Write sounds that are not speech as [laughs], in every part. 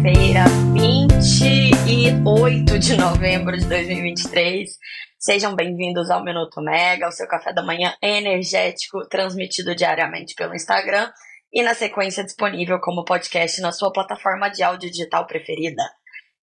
quinta-feira, 28 de novembro de 2023. Sejam bem-vindos ao Minuto Mega, o seu café da manhã energético, transmitido diariamente pelo Instagram e na sequência disponível como podcast na sua plataforma de áudio digital preferida.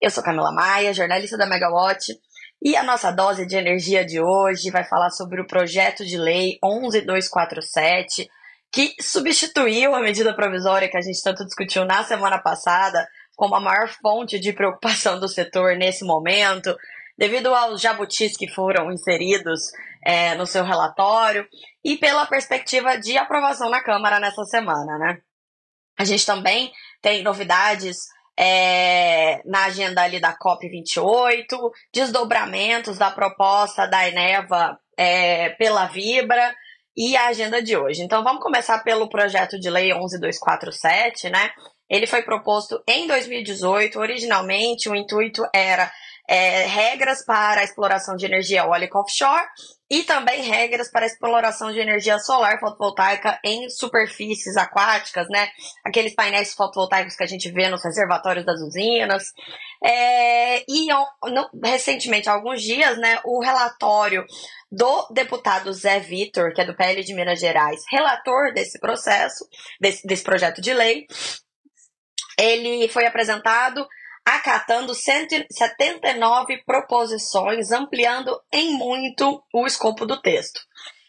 Eu sou Camila Maia, jornalista da Megawatt, e a nossa dose de energia de hoje vai falar sobre o projeto de lei 11247 que substituiu a medida provisória que a gente tanto discutiu na semana passada como a maior fonte de preocupação do setor nesse momento, devido aos jabutis que foram inseridos é, no seu relatório e pela perspectiva de aprovação na Câmara nessa semana, né? A gente também tem novidades é, na agenda ali da COP28, desdobramentos da proposta da Eneva é, pela Vibra, e a agenda de hoje. Então vamos começar pelo projeto de lei 11247, né? Ele foi proposto em 2018. Originalmente, o intuito era é, regras para a exploração de energia eólica offshore e também regras para a exploração de energia solar fotovoltaica em superfícies aquáticas, né? Aqueles painéis fotovoltaicos que a gente vê nos reservatórios das usinas. É, e no, recentemente, há alguns dias, né, o relatório do deputado Zé Vitor, que é do PL de Minas Gerais, relator desse processo, desse, desse projeto de lei, ele foi apresentado acatando 179 proposições, ampliando em muito o escopo do texto.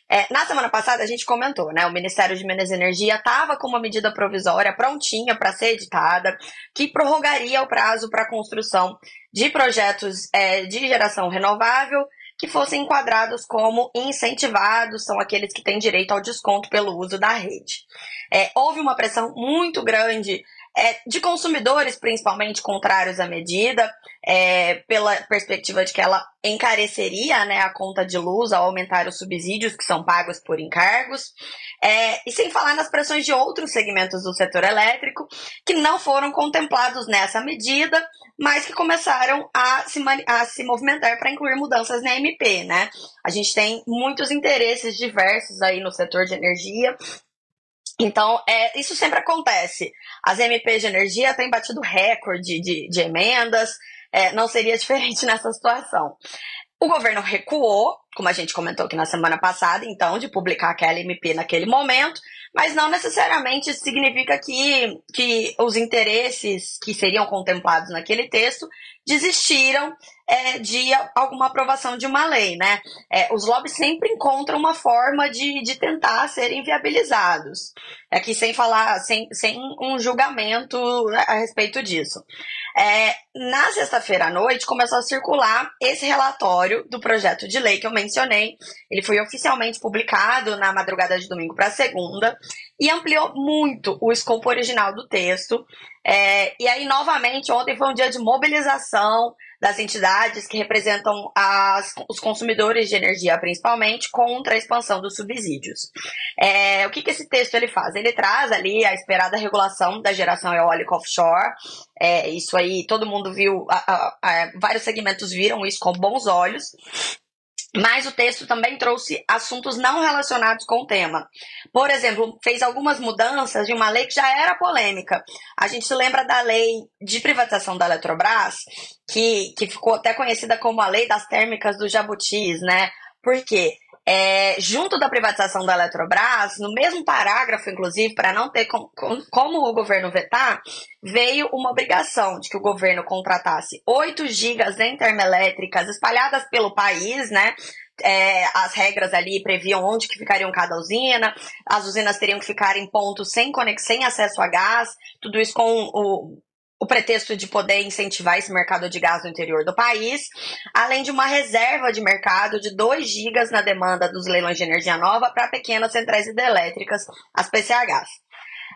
É, na semana passada a gente comentou, né? O Ministério de Minas e Energia estava com uma medida provisória prontinha para ser editada, que prorrogaria o prazo para a construção de projetos é, de geração renovável que fossem enquadrados como incentivados, são aqueles que têm direito ao desconto pelo uso da rede. É, houve uma pressão muito grande é, de consumidores, principalmente contrários à medida, é, pela perspectiva de que ela encareceria né, a conta de luz ao aumentar os subsídios que são pagos por encargos, é, e sem falar nas pressões de outros segmentos do setor elétrico que não foram contemplados nessa medida, mas que começaram a se, a se movimentar para incluir mudanças na MP, né? A gente tem muitos interesses diversos aí no setor de energia, então, é, isso sempre acontece. As MPs de energia têm batido recorde de, de emendas, é, não seria [laughs] diferente nessa situação. O governo recuou, como a gente comentou aqui na semana passada, então, de publicar aquela MP naquele momento, mas não necessariamente significa que, que os interesses que seriam contemplados naquele texto desistiram é, de alguma aprovação de uma lei, né? É, os lobbies sempre encontram uma forma de, de tentar serem viabilizados. Aqui sem falar, sem, sem um julgamento a respeito disso. É, na sexta-feira à noite começou a circular esse relatório do projeto de lei que eu mencionei. Ele foi oficialmente publicado na madrugada de domingo para segunda e ampliou muito o escopo original do texto. É, e aí, novamente, ontem foi um dia de mobilização das entidades que representam as, os consumidores de energia, principalmente, contra a expansão dos subsídios. É, o que, que esse texto ele faz? Ele traz ali a esperada regulação da geração eólica offshore. É, isso aí, todo mundo viu, a, a, a, vários segmentos viram isso com bons olhos. Mas o texto também trouxe assuntos não relacionados com o tema. Por exemplo, fez algumas mudanças de uma lei que já era polêmica. A gente se lembra da lei de privatização da Eletrobras, que, que ficou até conhecida como a lei das térmicas do Jabutis, né? Por quê? É, junto da privatização da Eletrobras, no mesmo parágrafo, inclusive, para não ter com, com, como o governo vetar, veio uma obrigação de que o governo contratasse 8 gigas termoelétricas espalhadas pelo país, né? É, as regras ali previam onde que ficariam cada usina, as usinas teriam que ficar em pontos sem sem acesso a gás, tudo isso com o, o pretexto de poder incentivar esse mercado de gás no interior do país, além de uma reserva de mercado de 2 gigas na demanda dos leilões de energia nova para pequenas centrais hidrelétricas, as PCHs.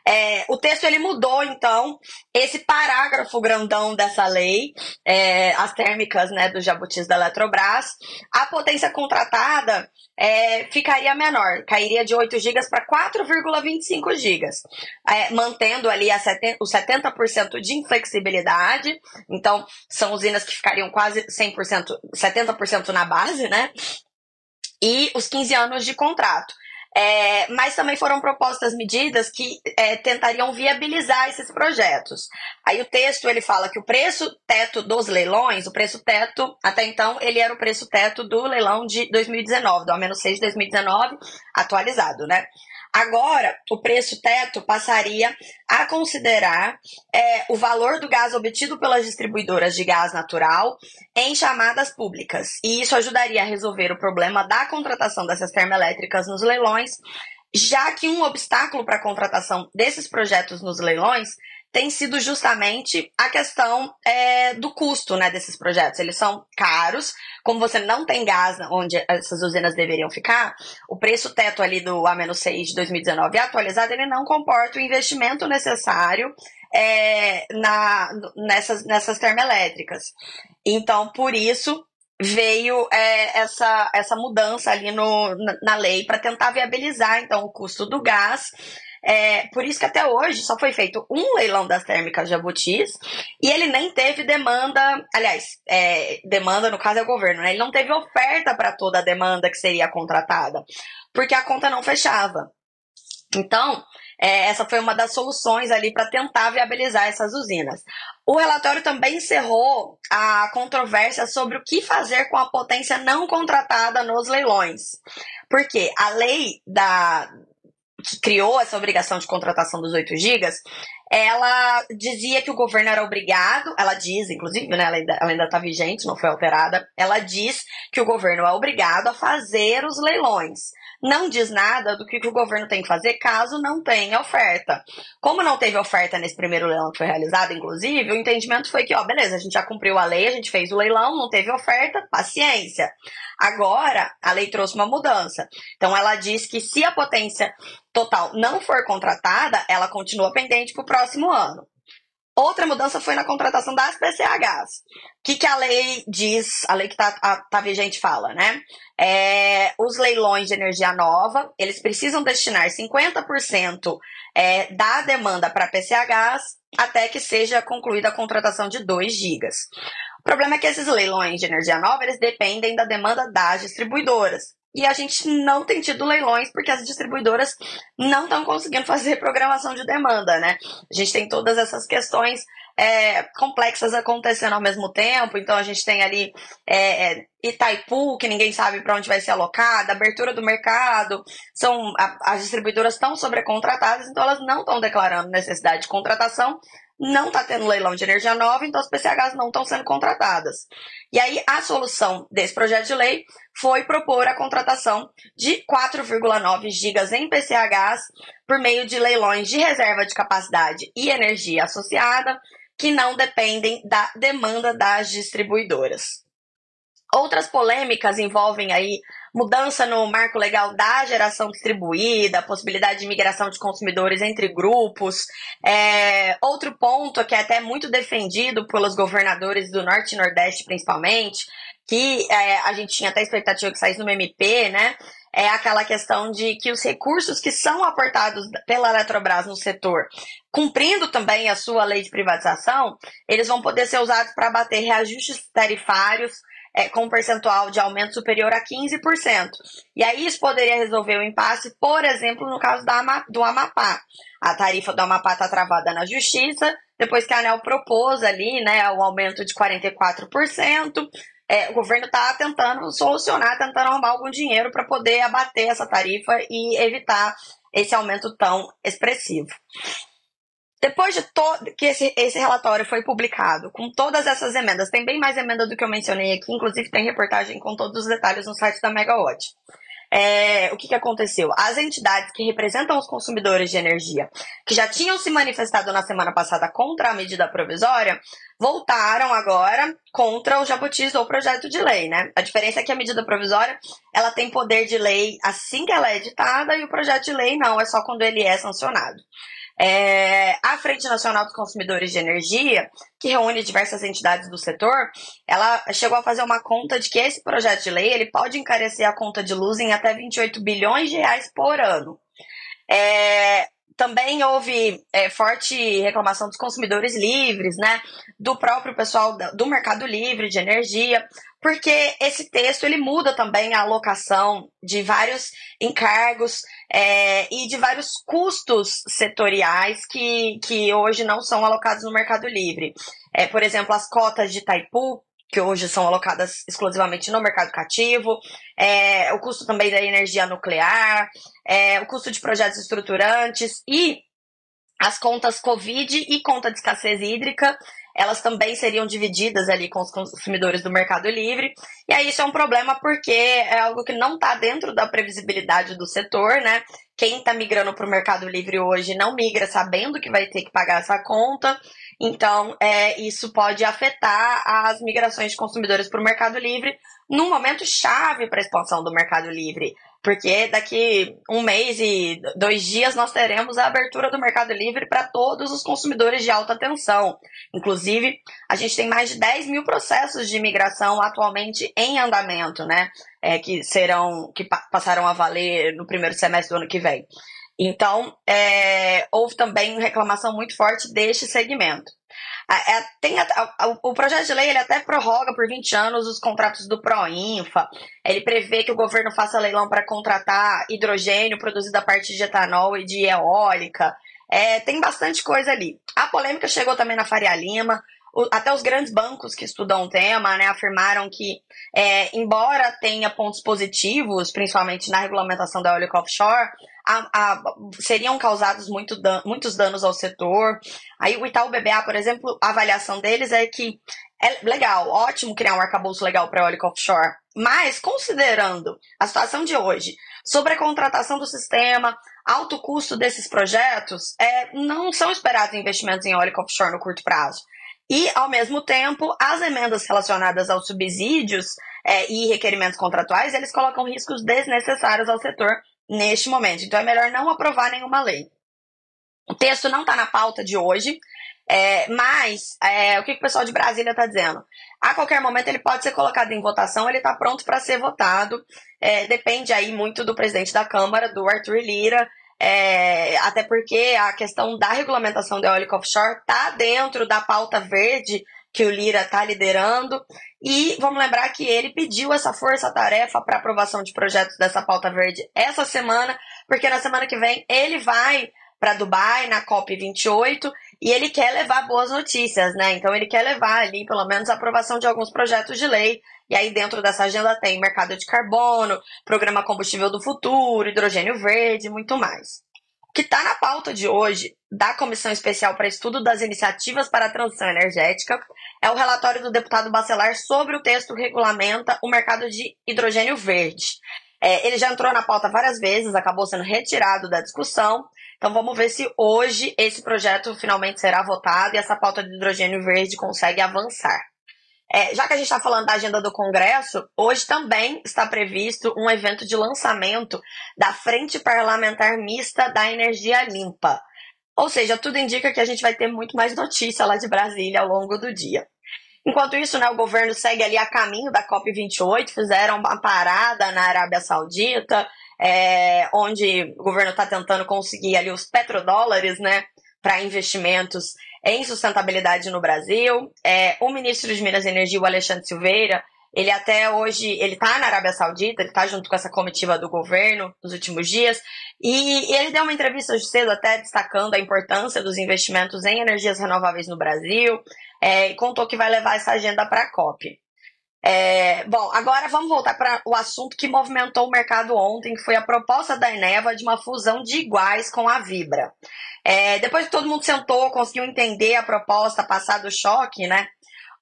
É, o texto ele mudou, então, esse parágrafo grandão dessa lei, é, as térmicas né, dos jabutis da Eletrobras, a potência contratada é, ficaria menor, cairia de 8 GB para 4,25 GB, mantendo ali seten os 70% de inflexibilidade, então são usinas que ficariam quase 100%, 70% na base, né? E os 15 anos de contrato. É, mas também foram propostas medidas que é, tentariam viabilizar esses projetos. Aí o texto ele fala que o preço teto dos leilões, o preço teto, até então, ele era o preço teto do leilão de 2019, do A-6 de 2019, atualizado, né? Agora, o preço teto passaria a considerar é, o valor do gás obtido pelas distribuidoras de gás natural em chamadas públicas. E isso ajudaria a resolver o problema da contratação dessas termoelétricas nos leilões, já que um obstáculo para a contratação desses projetos nos leilões tem sido justamente a questão é, do custo né, desses projetos. Eles são caros, como você não tem gás onde essas usinas deveriam ficar, o preço teto ali do A-6 de 2019 atualizado, ele não comporta o investimento necessário é, na, nessas, nessas termoelétricas. Então, por isso, veio é, essa, essa mudança ali no, na, na lei para tentar viabilizar então o custo do gás é, por isso que até hoje só foi feito um leilão das térmicas Jabutis e ele nem teve demanda, aliás, é, demanda no caso é o governo, né? Ele não teve oferta para toda a demanda que seria contratada, porque a conta não fechava. Então, é, essa foi uma das soluções ali para tentar viabilizar essas usinas. O relatório também encerrou a controvérsia sobre o que fazer com a potência não contratada nos leilões. Porque a lei da, que criou essa obrigação de contratação dos 8 gigas, ela dizia que o governo era obrigado, ela diz, inclusive, né, ela ainda está vigente, não foi alterada, ela diz que o governo é obrigado a fazer os leilões. Não diz nada do que o governo tem que fazer caso não tenha oferta. Como não teve oferta nesse primeiro leilão que foi realizado, inclusive, o entendimento foi que, ó, beleza, a gente já cumpriu a lei, a gente fez o leilão, não teve oferta, paciência. Agora, a lei trouxe uma mudança. Então, ela diz que se a potência total não for contratada, ela continua pendente para o próximo ano. Outra mudança foi na contratação das PCHs. O que, que a lei diz, a lei que está tá vigente fala, né? É, os leilões de energia nova, eles precisam destinar 50% é, da demanda para PCHs até que seja concluída a contratação de 2 gigas. O problema é que esses leilões de energia nova, eles dependem da demanda das distribuidoras. E a gente não tem tido leilões porque as distribuidoras não estão conseguindo fazer programação de demanda, né? A gente tem todas essas questões é, complexas acontecendo ao mesmo tempo. Então a gente tem ali é, é Itaipu, que ninguém sabe para onde vai ser alocada, abertura do mercado. São a, as distribuidoras estão sobrecontratadas, então elas não estão declarando necessidade de contratação não está tendo leilão de energia nova, então as PCHs não estão sendo contratadas. E aí a solução desse projeto de lei foi propor a contratação de 4,9 gigas em PCHs por meio de leilões de reserva de capacidade e energia associada, que não dependem da demanda das distribuidoras. Outras polêmicas envolvem aí mudança no marco legal da geração distribuída, possibilidade de migração de consumidores entre grupos. É, outro ponto que é até muito defendido pelos governadores do Norte e Nordeste, principalmente, que é, a gente tinha até expectativa que saísse no MP, né? É aquela questão de que os recursos que são aportados pela Eletrobras no setor, cumprindo também a sua lei de privatização, eles vão poder ser usados para bater reajustes tarifários é, com um percentual de aumento superior a 15%. E aí isso poderia resolver o impasse, por exemplo, no caso da, do Amapá. A tarifa do Amapá está travada na justiça, depois que a ANEL propôs ali né, o aumento de 44%. É, o governo está tentando solucionar, tentando arrumar algum dinheiro para poder abater essa tarifa e evitar esse aumento tão expressivo. Depois de que esse, esse relatório foi publicado, com todas essas emendas, tem bem mais emendas do que eu mencionei aqui, inclusive tem reportagem com todos os detalhes no site da Megawatt. É, o que, que aconteceu? As entidades que representam os consumidores de energia, que já tinham se manifestado na semana passada contra a medida provisória, voltaram agora contra o jabutis ou projeto de lei, né? A diferença é que a medida provisória, ela tem poder de lei assim que ela é editada e o projeto de lei não, é só quando ele é sancionado. É, a Frente Nacional dos Consumidores de Energia, que reúne diversas entidades do setor, ela chegou a fazer uma conta de que esse projeto de lei ele pode encarecer a conta de luz em até 28 bilhões de reais por ano. É, também houve é, forte reclamação dos consumidores livres, né? Do próprio pessoal do Mercado Livre de Energia, porque esse texto ele muda também a alocação de vários encargos é, e de vários custos setoriais que, que hoje não são alocados no Mercado Livre. É, por exemplo, as cotas de Itaipu, que hoje são alocadas exclusivamente no mercado cativo, é, o custo também da energia nuclear, é, o custo de projetos estruturantes e as contas Covid e conta de escassez hídrica, elas também seriam divididas ali com os consumidores do Mercado Livre. E aí isso é um problema porque é algo que não está dentro da previsibilidade do setor, né? Quem está migrando para o Mercado Livre hoje não migra sabendo que vai ter que pagar essa conta. Então, é, isso pode afetar as migrações de consumidores para o Mercado Livre num momento chave para a expansão do Mercado Livre. Porque daqui um mês e dois dias nós teremos a abertura do Mercado Livre para todos os consumidores de alta tensão. Inclusive, a gente tem mais de 10 mil processos de imigração atualmente em andamento, né? É, que serão, que pa passarão a valer no primeiro semestre do ano que vem. Então, é, houve também reclamação muito forte deste segmento. É, tem a, a, o projeto de lei ele até prorroga por 20 anos os contratos do Proinfa. Ele prevê que o governo faça leilão para contratar hidrogênio produzido a partir de etanol e de eólica. É, tem bastante coisa ali. A polêmica chegou também na Faria Lima. O, até os grandes bancos que estudam o tema né, afirmaram que, é, embora tenha pontos positivos, principalmente na regulamentação da eólica offshore, a, a, seriam causados muito dan muitos danos ao setor. Aí o Itaú BBA, por exemplo, a avaliação deles é que é legal, ótimo criar um arcabouço legal para eólica offshore, mas considerando a situação de hoje, sobre a contratação do sistema, alto custo desses projetos, é, não são esperados investimentos em eólica offshore no curto prazo. E, ao mesmo tempo, as emendas relacionadas aos subsídios é, e requerimentos contratuais, eles colocam riscos desnecessários ao setor neste momento. Então, é melhor não aprovar nenhuma lei. O texto não está na pauta de hoje, é, mas é, o que, que, o pessoal de Brasília está dizendo? A qualquer momento ele pode ser colocado em votação, ele está pronto para ser votado. É, depende aí muito do presidente da Câmara, do Arthur Lira, é, até porque a questão da regulamentação da eólica offshore está dentro da pauta verde que o Lira está liderando. E vamos lembrar que ele pediu essa força-tarefa para aprovação de projetos dessa pauta verde essa semana, porque na semana que vem ele vai para Dubai, na COP28, e ele quer levar boas notícias, né? Então ele quer levar ali, pelo menos, a aprovação de alguns projetos de lei. E aí, dentro dessa agenda, tem mercado de carbono, programa combustível do futuro, hidrogênio verde, muito mais. O que está na pauta de hoje da Comissão Especial para Estudo das Iniciativas para a Transição Energética é o relatório do deputado Bacelar sobre o texto que regulamenta o mercado de hidrogênio verde. É, ele já entrou na pauta várias vezes, acabou sendo retirado da discussão, então vamos ver se hoje esse projeto finalmente será votado e essa pauta de hidrogênio verde consegue avançar. É, já que a gente está falando da agenda do Congresso, hoje também está previsto um evento de lançamento da Frente Parlamentar Mista da Energia Limpa. Ou seja, tudo indica que a gente vai ter muito mais notícia lá de Brasília ao longo do dia. Enquanto isso, né, o governo segue ali a caminho da COP28, fizeram uma parada na Arábia Saudita, é, onde o governo está tentando conseguir ali os petrodólares, né, para investimentos em sustentabilidade no Brasil. É, o ministro de Minas e Energia, o Alexandre Silveira, ele até hoje, ele está na Arábia Saudita, ele está junto com essa comitiva do governo nos últimos dias, e ele deu uma entrevista hoje cedo até destacando a importância dos investimentos em energias renováveis no Brasil, é, e contou que vai levar essa agenda para a COP. É, bom, agora vamos voltar para o assunto que movimentou o mercado ontem, que foi a proposta da Eneva de uma fusão de iguais com a Vibra. É, depois que todo mundo sentou, conseguiu entender a proposta, passar do choque, né?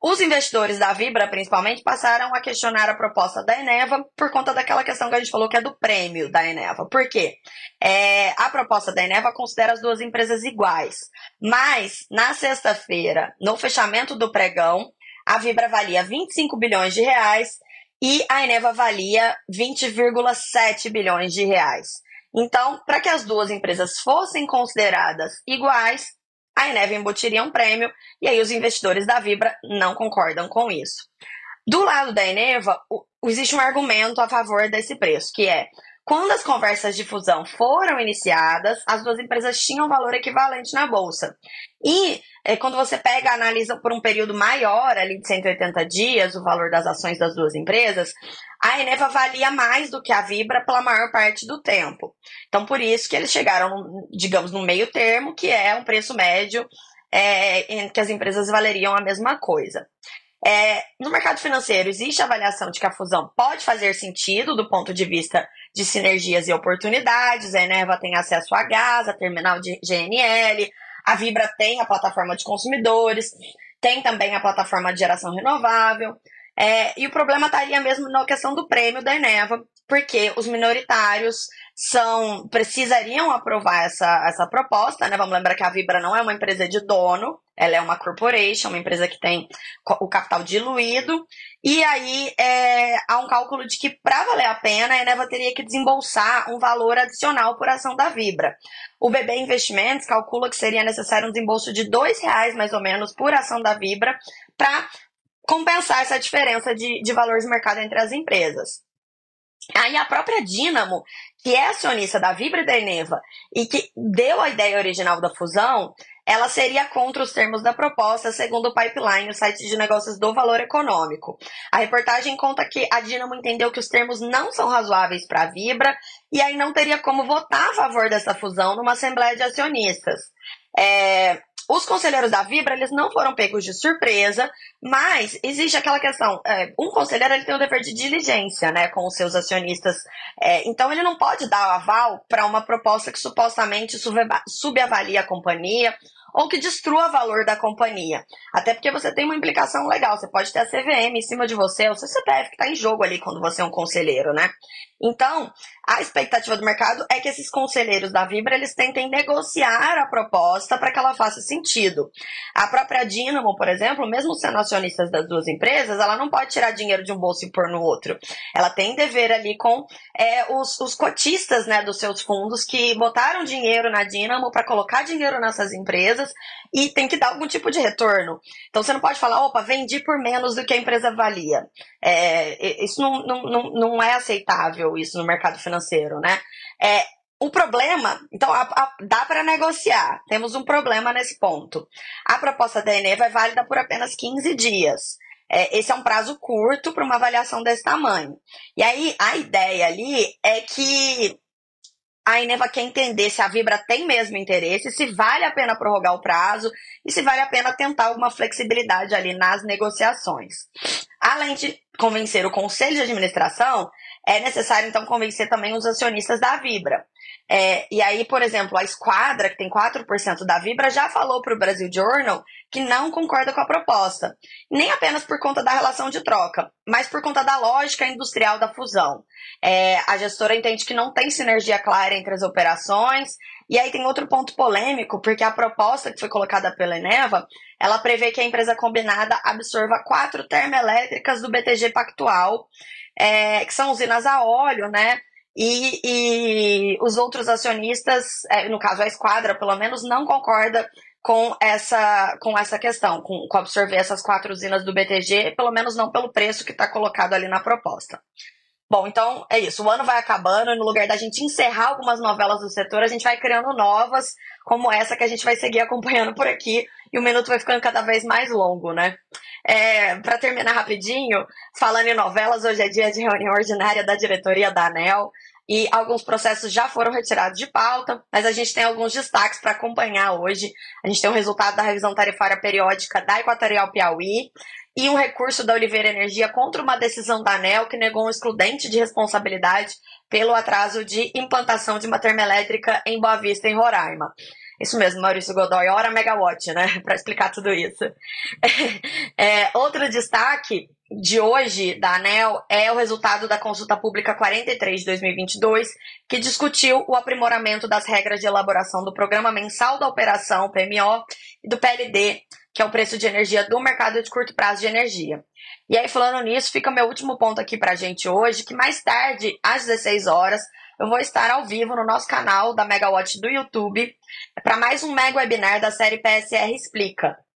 Os investidores da Vibra, principalmente, passaram a questionar a proposta da Eneva por conta daquela questão que a gente falou que é do prêmio da Eneva. Por quê? É, a proposta da Eneva considera as duas empresas iguais. Mas, na sexta-feira, no fechamento do pregão, a Vibra valia 25 bilhões de reais e a Eneva valia 20,7 bilhões de reais. Então, para que as duas empresas fossem consideradas iguais, a Eneva embutiria um prêmio e aí os investidores da Vibra não concordam com isso. Do lado da Eneva, existe um argumento a favor desse preço, que é Quando as conversas de fusão foram iniciadas, as duas empresas tinham valor equivalente na bolsa. E é, quando você pega, analisa por um período maior, ali de 180 dias, o valor das ações das duas empresas, a Eneva valia mais do que a Vibra pela maior parte do tempo. Então, por isso que eles chegaram, digamos, no meio termo, que é um preço médio é, em que as empresas valeriam a mesma coisa. É, no mercado financeiro, existe a avaliação de que a fusão pode fazer sentido do ponto de vista de sinergias e oportunidades. A Eneva tem acesso a gás, a terminal de GNL, a Vibra tem a plataforma de consumidores, tem também a plataforma de geração renovável. É, e o problema estaria mesmo na questão do prêmio da Eneva, porque os minoritários são precisariam aprovar essa, essa proposta, né? Vamos lembrar que a Vibra não é uma empresa de dono, ela é uma corporation, uma empresa que tem o capital diluído, e aí é, há um cálculo de que para valer a pena a Eneva teria que desembolsar um valor adicional por ação da Vibra. O BB Investimentos calcula que seria necessário um desembolso de R$ reais mais ou menos por ação da Vibra para compensar essa diferença de, de valores de mercado entre as empresas. Aí a própria Dynamo, que é acionista da Vibra e da Eneva e que deu a ideia original da fusão, ela seria contra os termos da proposta, segundo o Pipeline, o site de negócios do valor econômico. A reportagem conta que a Dynamo entendeu que os termos não são razoáveis para a Vibra e aí não teria como votar a favor dessa fusão numa assembleia de acionistas. É, os conselheiros da Vibra, eles não foram pegos de surpresa, mas existe aquela questão, é, um conselheiro ele tem o dever de diligência, né, com os seus acionistas, é, então ele não pode dar o aval para uma proposta que supostamente subavalia a companhia ou que destrua valor da companhia. Até porque você tem uma implicação legal, você pode ter a CVM em cima de você, ou seu CPF que está em jogo ali quando você é um conselheiro, né? Então, a expectativa do mercado é que esses conselheiros da Vibra eles tentem negociar a proposta para que ela faça sentido. A própria Dynamo, por exemplo, mesmo sendo acionistas das duas empresas, ela não pode tirar dinheiro de um bolso e pôr no outro. Ela tem dever ali com é, os, os cotistas né, dos seus fundos que botaram dinheiro na Dynamo para colocar dinheiro nessas empresas e tem que dar algum tipo de retorno. Então você não pode falar, opa, vendi por menos do que a empresa valia. É, isso não, não, não é aceitável, isso no mercado financeiro, né? É, o problema, então a, a, dá para negociar. Temos um problema nesse ponto. A proposta da Eneva é válida por apenas 15 dias. É, esse é um prazo curto para uma avaliação desse tamanho. E aí a ideia ali é que a Eneva quer entender se a Vibra tem mesmo interesse, se vale a pena prorrogar o prazo e se vale a pena tentar alguma flexibilidade ali nas negociações. Além de convencer o conselho de administração, é necessário então convencer também os acionistas da Vibra. É, e aí, por exemplo, a Esquadra, que tem 4% da Vibra, já falou para o Brasil Journal que não concorda com a proposta. Nem apenas por conta da relação de troca, mas por conta da lógica industrial da fusão. É, a gestora entende que não tem sinergia clara entre as operações. E aí tem outro ponto polêmico, porque a proposta que foi colocada pela Eneva, ela prevê que a empresa combinada absorva quatro termoelétricas do BTG Pactual, é, que são usinas a óleo, né? E, e os outros acionistas, é, no caso a esquadra, pelo menos, não concorda com essa, com essa questão, com, com absorver essas quatro usinas do BTG, pelo menos não pelo preço que está colocado ali na proposta. Bom, então é isso. O ano vai acabando e no lugar da gente encerrar algumas novelas do setor, a gente vai criando novas, como essa que a gente vai seguir acompanhando por aqui. E o minuto vai ficando cada vez mais longo, né? É, Para terminar rapidinho, falando em novelas, hoje é dia de reunião ordinária da diretoria da ANEL e alguns processos já foram retirados de pauta, mas a gente tem alguns destaques para acompanhar hoje. A gente tem o resultado da revisão tarifária periódica da Equatorial Piauí e um recurso da Oliveira Energia contra uma decisão da ANEL que negou um excludente de responsabilidade pelo atraso de implantação de uma termoelétrica em Boa Vista, em Roraima. Isso mesmo, Maurício Godoy, hora megawatt, né? [laughs] Para explicar tudo isso. [laughs] É, outro destaque de hoje da ANEL é o resultado da consulta pública 43 de 2022, que discutiu o aprimoramento das regras de elaboração do Programa Mensal da Operação, PMO, e do PLD, que é o preço de energia do mercado de curto prazo de energia. E aí, falando nisso, fica meu último ponto aqui para a gente hoje, que mais tarde, às 16 horas, eu vou estar ao vivo no nosso canal da Megawatt do YouTube para mais um mega webinar da série PSR Explica.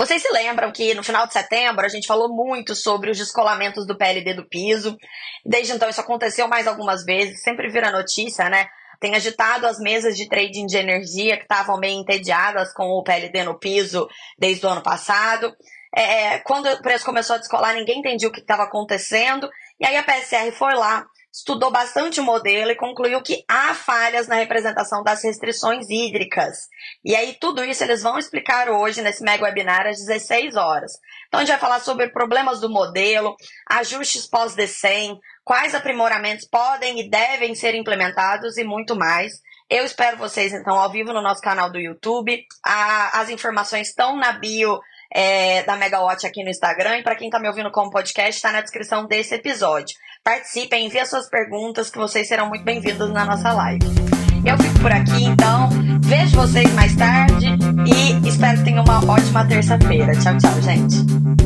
Vocês se lembram que no final de setembro a gente falou muito sobre os descolamentos do PLD do piso. Desde então isso aconteceu mais algumas vezes, sempre vira notícia, né? Tem agitado as mesas de trading de energia que estavam meio entediadas com o PLD no piso desde o ano passado. É, quando o preço começou a descolar, ninguém entendia o que estava acontecendo. E aí a PSR foi lá, estudou bastante o modelo e concluiu que há falhas na representação das restrições hídricas. E aí, tudo isso eles vão explicar hoje nesse mega webinar às 16 horas. Então, a gente vai falar sobre problemas do modelo, ajustes pós-DECEM, quais aprimoramentos podem e devem ser implementados e muito mais. Eu espero vocês, então, ao vivo no nosso canal do YouTube. A, as informações estão na bio é, da Megawatt aqui no Instagram. E para quem está me ouvindo como podcast, está na descrição desse episódio. Participem, enviem suas perguntas, que vocês serão muito bem-vindos na nossa live. Eu fico por aqui, então. Vejo vocês mais tarde e espero que tenham uma ótima terça-feira. Tchau, tchau, gente.